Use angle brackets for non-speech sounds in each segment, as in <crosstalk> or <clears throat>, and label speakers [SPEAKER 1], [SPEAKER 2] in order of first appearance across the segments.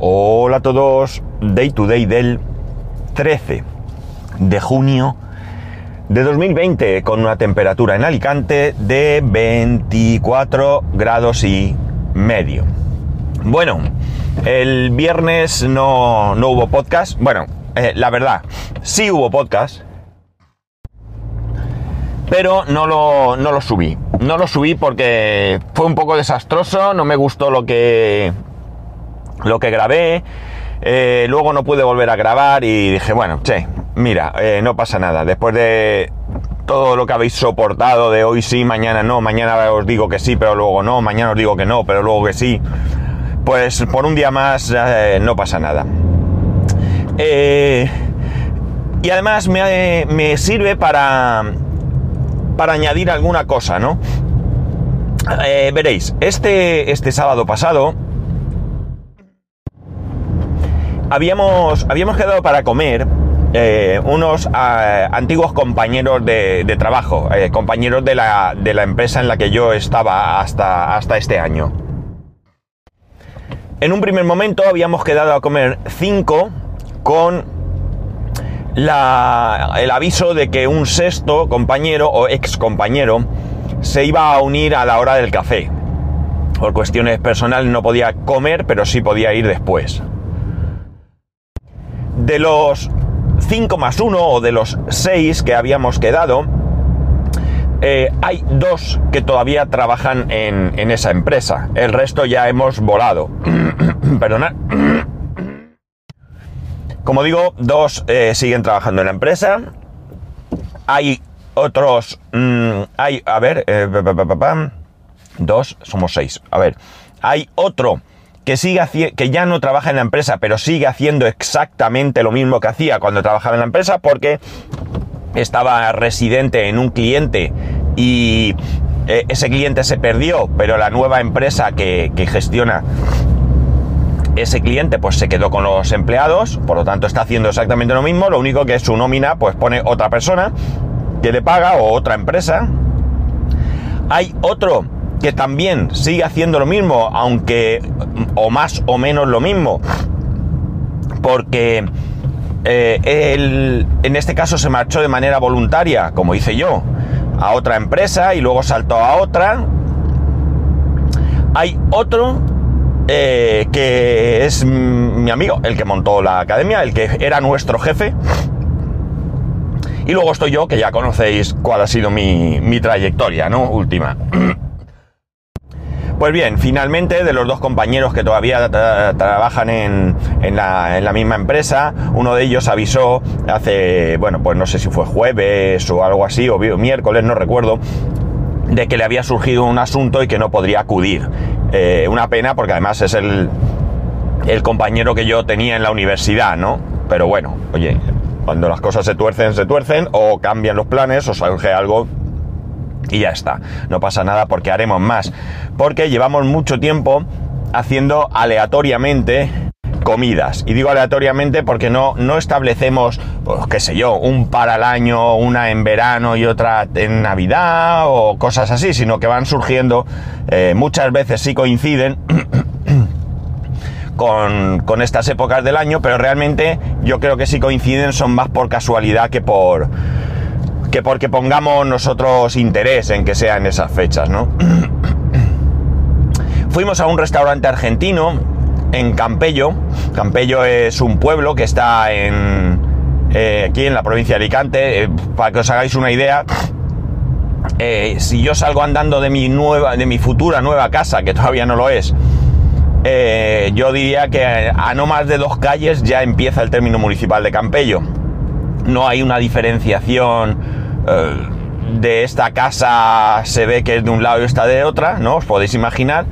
[SPEAKER 1] Hola a todos, Day to Day del 13 de junio de 2020 con una temperatura en Alicante de 24 grados y medio. Bueno, el viernes no, no hubo podcast. Bueno, eh, la verdad, sí hubo podcast, pero no lo, no lo subí. No lo subí porque fue un poco desastroso, no me gustó lo que, lo que grabé. Eh, luego no pude volver a grabar y dije, bueno, che, mira, eh, no pasa nada. Después de todo lo que habéis soportado de hoy sí, mañana no, mañana os digo que sí, pero luego no, mañana os digo que no, pero luego que sí, pues por un día más eh, no pasa nada. y además me, me, sirve para, para añadir alguna cosa, ¿no? veréis, este, este sábado pasado habíamos, habíamos quedado para comer eh, unos ah, antiguos compañeros de, trabajo, eh, compañeros de la, de la, empresa en la que yo estaba hasta, hasta este año. En un primer momento habíamos quedado a comer cinco con la, el aviso de que un sexto compañero o ex compañero se iba a unir a la hora del café. Por cuestiones personales no podía comer, pero sí podía ir después de los 5 más 1 o de los 6 que habíamos quedado, eh, hay dos que todavía trabajan en, esa empresa. El resto ya hemos volado. <clears throat> Perdona. Como digo, dos eh, siguen trabajando en la empresa. Hay otros... Mm, hay, a ver... Eh, dos, somos seis. A ver. Hay otro que, sigue, que ya no trabaja en la empresa, pero sigue haciendo exactamente lo mismo que hacía cuando trabajaba en la empresa, porque estaba residente en un cliente y eh, ese cliente se perdió, pero la nueva empresa que, gestiona ese cliente pues se quedó con los empleados, por lo tanto está haciendo exactamente lo mismo, lo único que su nómina pues pone otra persona que le paga o otra empresa. Hay otro que también sigue haciendo lo mismo, aunque o más o menos lo mismo, porque eh, él en este caso se marchó de manera voluntaria, como hice yo, a otra empresa y luego saltó a otra. Hay otro eh, que es mi amigo, el que montó la academia, el que era nuestro jefe. Y luego estoy yo, que ya conocéis cuál ha sido mi, mi trayectoria, ¿no? Última. <clears throat> Pues bien, finalmente de los dos compañeros que todavía trabajan en, la, misma empresa, uno de ellos avisó hace, bueno, pues no sé si fue jueves o algo así, o miércoles, no recuerdo, de que le había surgido un asunto y que no podría acudir. Eh, una pena porque además es el, el compañero que yo tenía en la universidad, ¿no? Pero bueno, oye, cuando las cosas se tuercen, se tuercen, o cambian los planes, o surge algo y ya está. No pasa nada porque haremos más. Porque llevamos mucho tiempo haciendo aleatoriamente comidas. Y digo aleatoriamente porque no, no establecemos, pues qué sé yo, un para el año, una en verano y otra en Navidad o cosas así, sino que van surgiendo, eh, muchas veces sí coinciden <coughs> con, con estas épocas del año, pero realmente yo creo que sí coinciden son más por casualidad que por que porque pongamos nosotros interés en que sean esas fechas, ¿no? <coughs> Fuimos a un restaurante argentino en Campello. Campello es un pueblo que está en, eh, aquí en la provincia de Alicante. Eh, para que os hagáis una idea, eh, si yo salgo andando de mi nueva, de mi futura nueva casa, que todavía no lo es, yo diría que a no más de dos calles ya empieza el término municipal de Campello. No hay una diferenciación de esta casa se ve que es de un lado y está de otra, ¿no? Os podéis imaginar.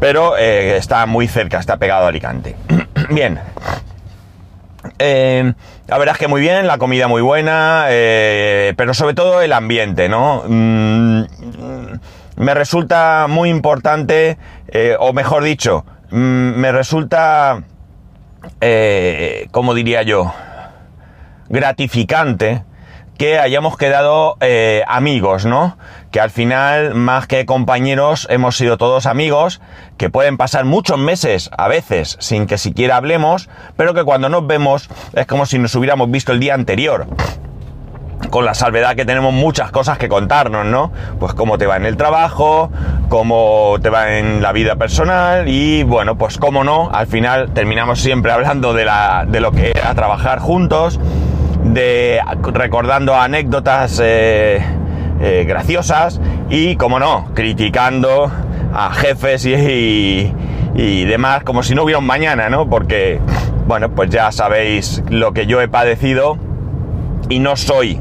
[SPEAKER 1] Pero eh, está muy cerca, está pegado a Alicante. <clears throat> bien. Eh, la verdad es que muy bien, la comida muy buena, pero sobre todo el ambiente, ¿no? Mm, me resulta muy importante, o mejor dicho, mm, me resulta, como diría yo, gratificante que hayamos quedado eh, amigos, ¿no? Que al final, más que compañeros, hemos sido todos amigos, que pueden pasar muchos meses, a veces, sin que siquiera hablemos, pero que cuando nos vemos es como si nos hubiéramos visto el día anterior con la salvedad que tenemos muchas cosas que contarnos, ¿no? Pues cómo te va en el trabajo, cómo te va en la vida personal y bueno, pues cómo no, al final terminamos siempre hablando de, la, de lo que era trabajar juntos, de recordando anécdotas eh, eh, graciosas y, como no, criticando a jefes y, y demás como si no hubiera un mañana, ¿no? Porque, bueno, pues ya sabéis lo que yo he padecido y no soy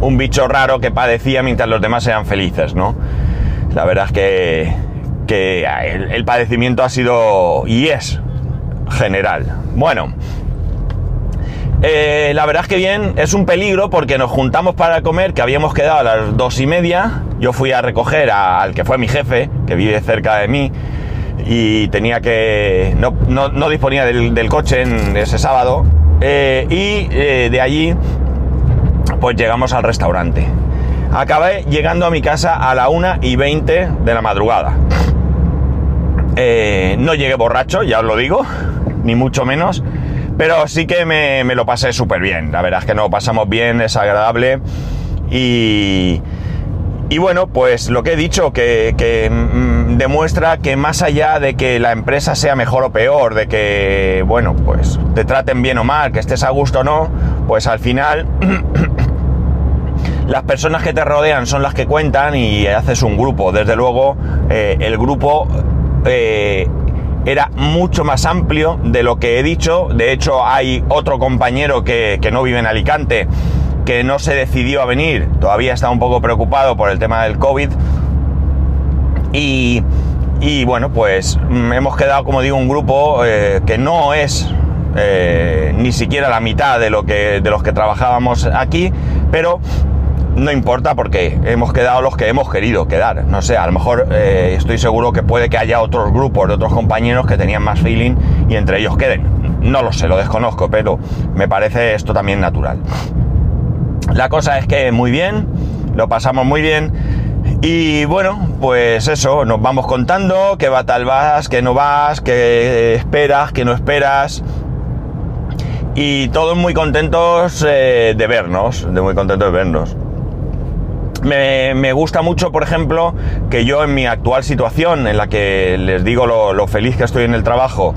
[SPEAKER 1] un bicho raro que padecía mientras los demás eran felices, ¿no? La verdad es que, que el, padecimiento ha sido y es general. Bueno, eh, la verdad es que bien, es un peligro porque nos juntamos para comer, que habíamos quedado a las dos y media. Yo fui a recoger al que fue mi jefe, que vive cerca de mí, y tenía que. No, disponía del, coche en ese sábado. Eh, y eh, de allí pues llegamos al restaurante. Acabé llegando a mi casa a la 1 y 20 de la madrugada. No llegué borracho, ya os lo digo, ni mucho menos, pero sí que me, lo pasé súper bien. La verdad es que nos pasamos bien, es agradable y, y bueno, pues lo que he dicho, que, mm, demuestra que más allá de que la empresa sea mejor o peor, de que, bueno, pues te traten bien o mal, que estés a gusto o no, pues al final <clears throat> las personas que te rodean son las que cuentan y haces un grupo. Desde luego, eh, el grupo eh, era mucho más amplio de lo que he dicho. De hecho, hay otro compañero que, no vive en Alicante que no se decidió a venir. Todavía está un poco preocupado por el tema del COVID. Y, bueno, pues mm, hemos quedado, como digo, un grupo eh, que no es ni siquiera la mitad de, lo que, de los que trabajábamos aquí, pero no importa porque hemos quedado los que hemos querido quedar. No sé, a lo mejor eh, estoy seguro que puede que haya otros grupos de otros compañeros que tenían más feeling y entre ellos queden. No lo sé, lo desconozco, pero me parece esto también natural. La cosa es que muy bien, lo pasamos muy bien. Y bueno, pues eso, nos vamos contando qué va tal vas, qué no vas, qué esperas, qué no esperas. Y todos muy contentos eh, de vernos, de muy contentos de vernos. Me, gusta mucho, por ejemplo, que yo en mi actual situación, en la que les digo lo, feliz que estoy en el trabajo,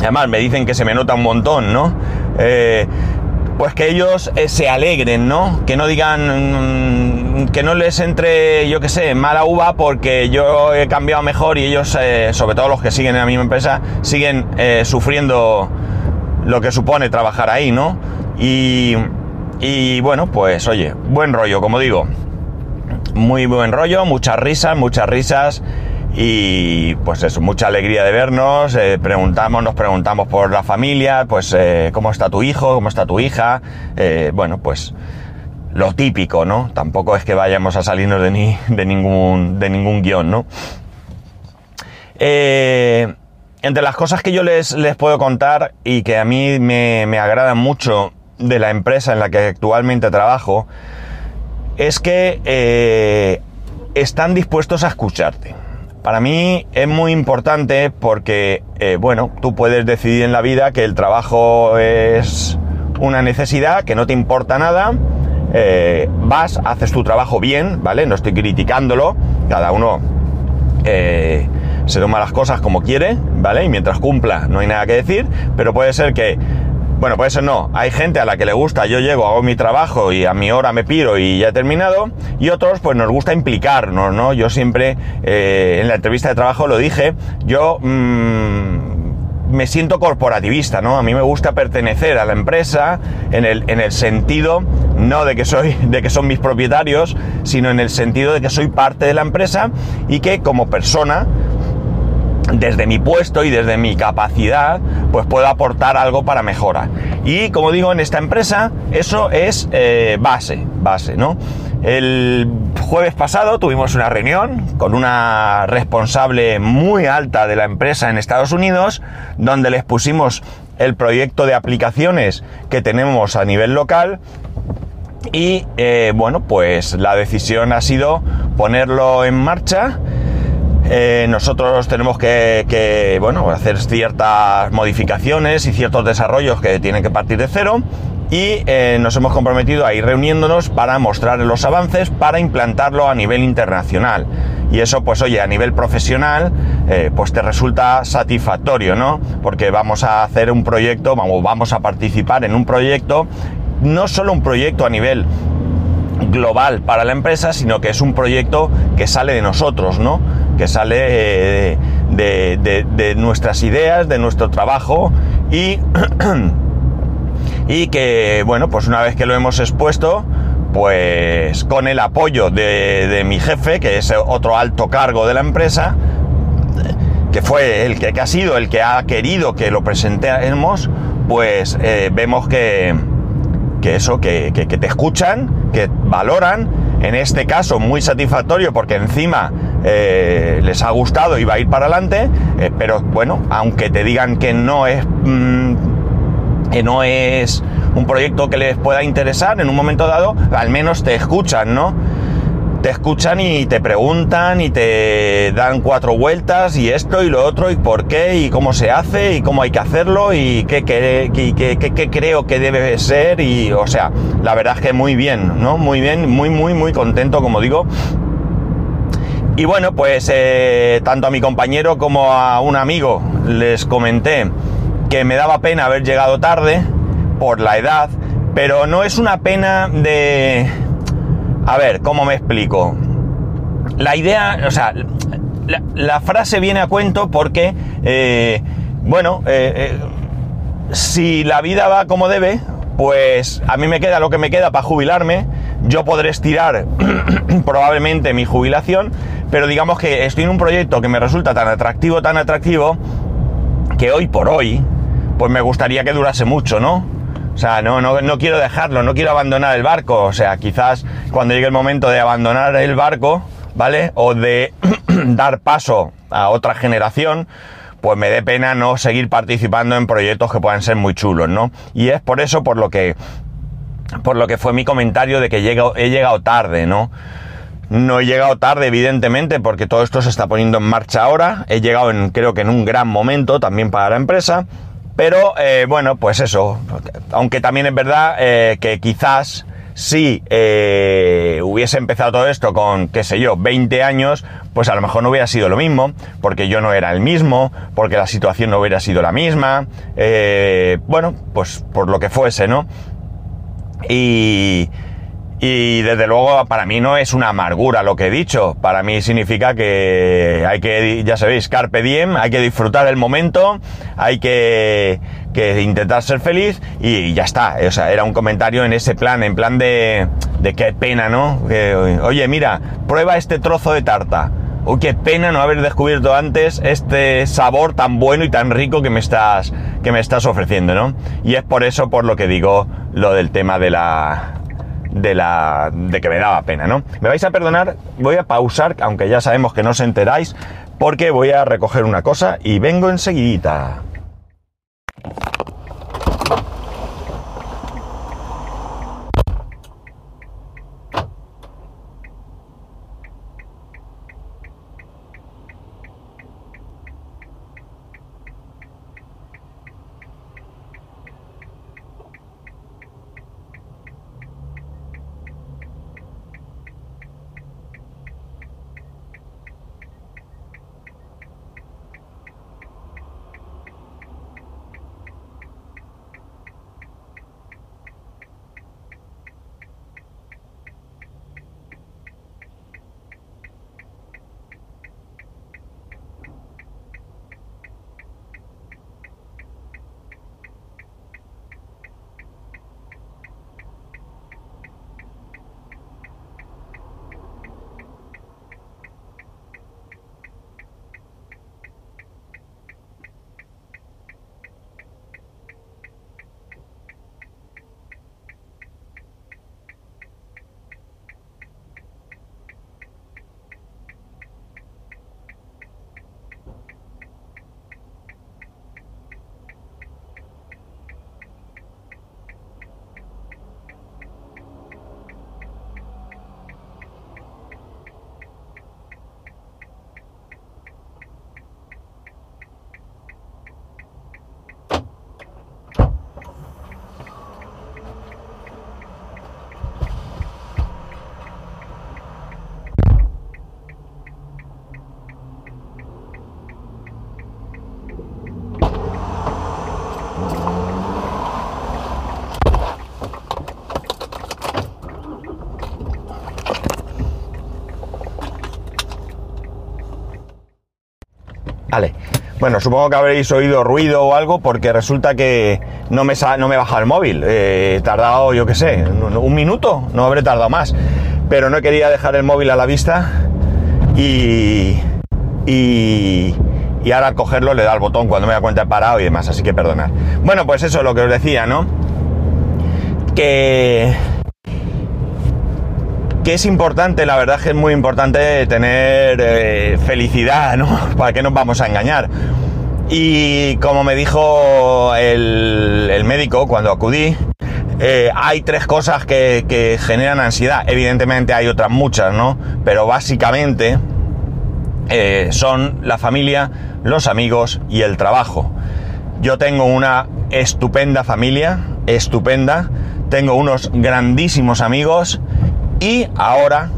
[SPEAKER 1] además me dicen que se me nota un montón, ¿no? Eh, pues que ellos eh, se alegren, ¿no? Que no digan, mm, que no les entre, yo qué sé, mala uva porque yo he cambiado mejor y ellos, eh, sobre todo los que siguen en la misma empresa, siguen sufriendo lo que supone trabajar ahí, ¿no? Y, y bueno, pues oye, buen rollo, como digo. Muy buen rollo, muchas risas, muchas risas. Y pues eso, mucha alegría de vernos. Eh, preguntamos, nos preguntamos por la familia, pues eh, cómo está tu hijo, cómo está tu hija. Eh, bueno, pues lo típico, ¿no? Tampoco es que vayamos a salirnos de, ni, de ningún, de ningún guion, ¿no? entre las cosas que yo les, les, puedo contar y que a mí me, me agradan mucho de la empresa en la que actualmente trabajo es que eh, están dispuestos a escucharte. Para mí es muy importante porque, eh, bueno, tú puedes decidir en la vida que el trabajo es una necesidad, que no te importa nada, eh, vas, haces tu trabajo bien, ¿vale? No estoy criticándolo, cada uno se toma las cosas como quiere, ¿vale? Y mientras cumpla no hay nada que decir, pero puede ser que bueno, pues eso no. Hay gente a la que le gusta, yo llego, hago mi trabajo y a mi hora me piro y ya he terminado. Y otros, pues nos gusta implicarnos, ¿no? Yo siempre, eh, en la entrevista de trabajo lo dije, yo mm, me siento corporativista, ¿no? A mí me gusta pertenecer a la empresa en el, en el sentido, no de que soy, <laughs> de que son mis propietarios, sino en el sentido de que soy parte de la empresa y que como persona, desde mi puesto y desde mi capacidad, pues puedo aportar algo para mejora. Y como digo, en esta empresa eso es eh, base, base, ¿no? El jueves pasado tuvimos una reunión con una responsable muy alta de la empresa en Estados Unidos, donde les pusimos el proyecto de aplicaciones que tenemos a nivel local Y eh, bueno, pues la decisión ha sido ponerlo en marcha. Eh, nosotros tenemos que, que, bueno, hacer ciertas modificaciones y ciertos desarrollos que tienen que partir de cero y eh, nos hemos comprometido a ir reuniéndonos para mostrar los avances para implantarlo a nivel internacional. Y eso, pues oye, a nivel profesional, eh, pues te resulta satisfactorio, ¿no? Porque vamos a hacer un proyecto, vamos, vamos a participar en un proyecto, no solo un proyecto a nivel global para la empresa, sino que es un proyecto que sale de nosotros, ¿no? Que sale eh, de, de, nuestras ideas, de nuestro trabajo y, <clears throat> y que, bueno, pues una vez que lo hemos expuesto, pues con el apoyo de, de, mi jefe, que es otro alto cargo de la empresa, que fue el que, ha sido el que ha querido que lo presentemos, pues eh, vemos que, que eso, que, que, te escuchan, que valoran, en este caso muy satisfactorio porque encima eh, les ha gustado y va a ir para adelante, eh, pero bueno, aunque te digan que no es... Mmm, que no es un proyecto que les pueda interesar en un momento dado, al menos te escuchan, ¿no? Te escuchan y te preguntan y te dan cuatro vueltas y esto y lo otro y por qué y cómo se hace y cómo hay que hacerlo y qué, qué creo que debe ser y, o sea, la verdad es que muy bien, ¿no? Muy bien, muy, muy, muy contento, como digo, y bueno, pues eh, tanto a mi compañero como a un amigo les comenté que me daba pena haber llegado tarde por la edad, pero no es una pena de... A ver, ¿cómo me explico? La idea, o sea, la, frase viene a cuento porque, eh, bueno, eh, si la vida va como debe, pues a mí me queda lo que me queda para jubilarme, yo podré estirar <clears throat> probablemente mi jubilación, pero digamos que estoy en un proyecto que me resulta tan atractivo, tan atractivo, que hoy por hoy, pues me gustaría que durase mucho, ¿no? O sea, no, no, no quiero dejarlo, no quiero abandonar el barco. O sea, quizás cuando llegue el momento de abandonar el barco, ¿vale? O de <clears throat> dar paso a otra generación, pues me dé pena no seguir participando en proyectos que puedan ser muy chulos, ¿no? Y es por eso por lo que, por lo que fue mi comentario de que llego, he llegado tarde, ¿no? No he llegado tarde, evidentemente, porque todo esto se está poniendo en marcha ahora. He llegado en, creo que en un gran momento también para la empresa. Pero eh, bueno, pues eso, aunque también es verdad eh, que quizás si eh, hubiese empezado todo esto con, qué sé yo, 20 años, pues a lo mejor no hubiera sido lo mismo, porque yo no era el mismo, porque la situación no hubiera sido la misma, bueno, pues por lo que fuese, ¿no? Y, y desde luego para mí no es una amargura lo que he dicho, para mí significa que hay que, ya sabéis, carpe diem, hay que disfrutar el momento, hay que, que intentar ser feliz y ya está, o sea, era un comentario en ese plan, en plan de, de qué pena, ¿no? Oye, mira, prueba este trozo de tarta. Uy, qué pena no haber descubierto antes este sabor tan bueno y tan rico que me estás, que me estás ofreciendo, ¿no? Y es por eso por lo que digo lo del tema de la, de la de que me daba pena, ¿no? Me vais a perdonar, voy a pausar, aunque ya sabemos que no os enteráis, porque voy a recoger una cosa y vengo enseguidita. Bueno, supongo que habréis oído ruido o algo porque resulta que no me, no me baja el móvil. Eh, he tardado, yo qué sé, un, minuto, no habré tardado más. Pero no quería dejar el móvil a la vista y, y, y ahora al cogerlo le da al botón cuando me da cuenta de parado y demás, así que perdonad. Bueno, pues eso es lo que os decía, ¿no? Que que es importante, la verdad es que es muy importante tener eh, felicidad, ¿no? <laughs> ¿Para qué nos vamos a engañar? Y como me dijo el, médico cuando acudí, eh, hay tres cosas que, que generan ansiedad. Evidentemente hay otras muchas, ¿no? Pero básicamente eh, son la familia, los amigos y el trabajo. Yo tengo una estupenda familia, estupenda, tengo unos grandísimos amigos y ahora,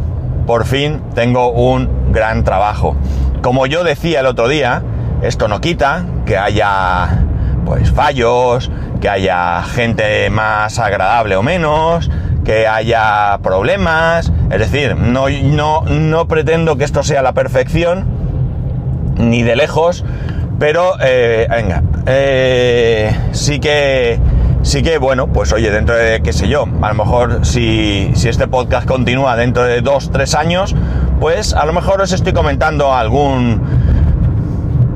[SPEAKER 1] por fin, tengo un gran trabajo. Como yo decía el otro día, esto no quita que haya pues fallos, que haya gente más agradable o menos, que haya problemas, es decir, no, no, no pretendo que esto sea la perfección, ni de lejos, pero eh, venga, eh, sí que sí que bueno, pues oye, dentro de qué sé yo, a lo mejor si, si este podcast continúa dentro de dos, tres años, pues a lo mejor os estoy comentando algún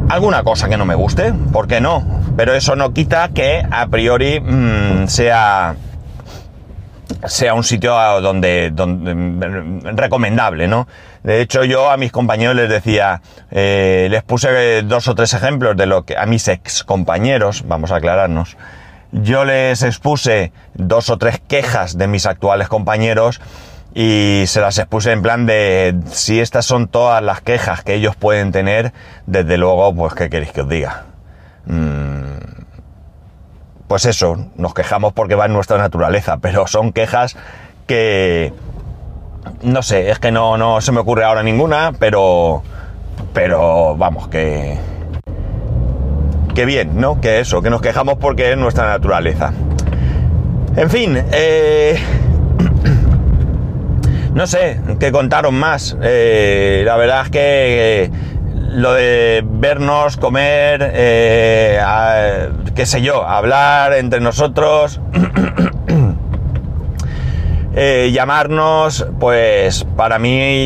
[SPEAKER 1] alguna cosa que no me guste, ¿por qué no? Pero eso no quita que a priori mmm, sea sea un sitio donde, donde mm, recomendable, ¿no? De hecho, yo a mis compañeros les decía, eh, les puse dos o tres ejemplos de lo que a mis ex compañeros, vamos a aclararnos, yo les expuse dos o tres quejas de mis actuales compañeros y se las expuse en plan de si estas son todas las quejas que ellos pueden tener, desde luego, pues qué queréis que os diga. Mm, pues eso, nos quejamos porque va en nuestra naturaleza, pero son quejas que no sé, es que no, no se me ocurre ahora ninguna, pero pero vamos, que que bien, ¿no? Que eso, que nos quejamos porque es nuestra naturaleza. En fin, eh, <clears throat> no sé qué contaros más. Eh, la verdad es que lo de vernos, comer, eh, qué sé yo, hablar entre nosotros, <clears throat> eh, llamarnos, pues para mí